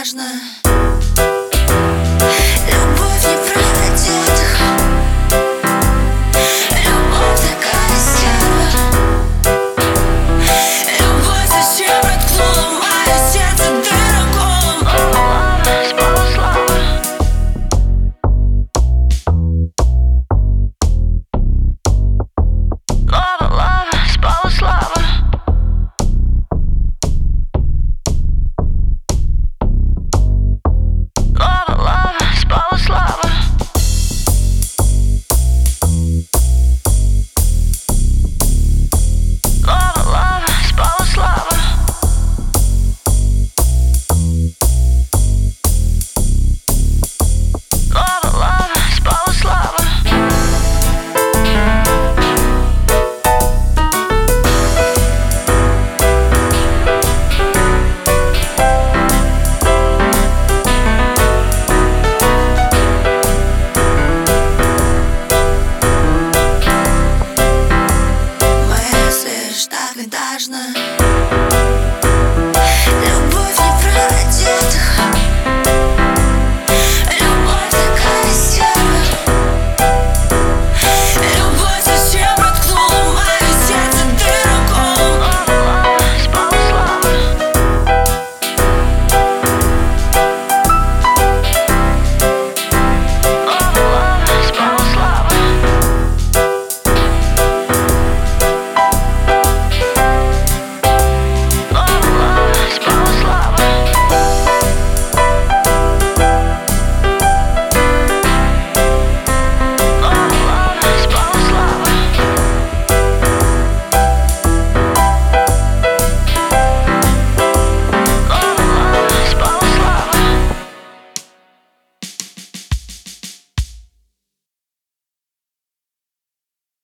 важно.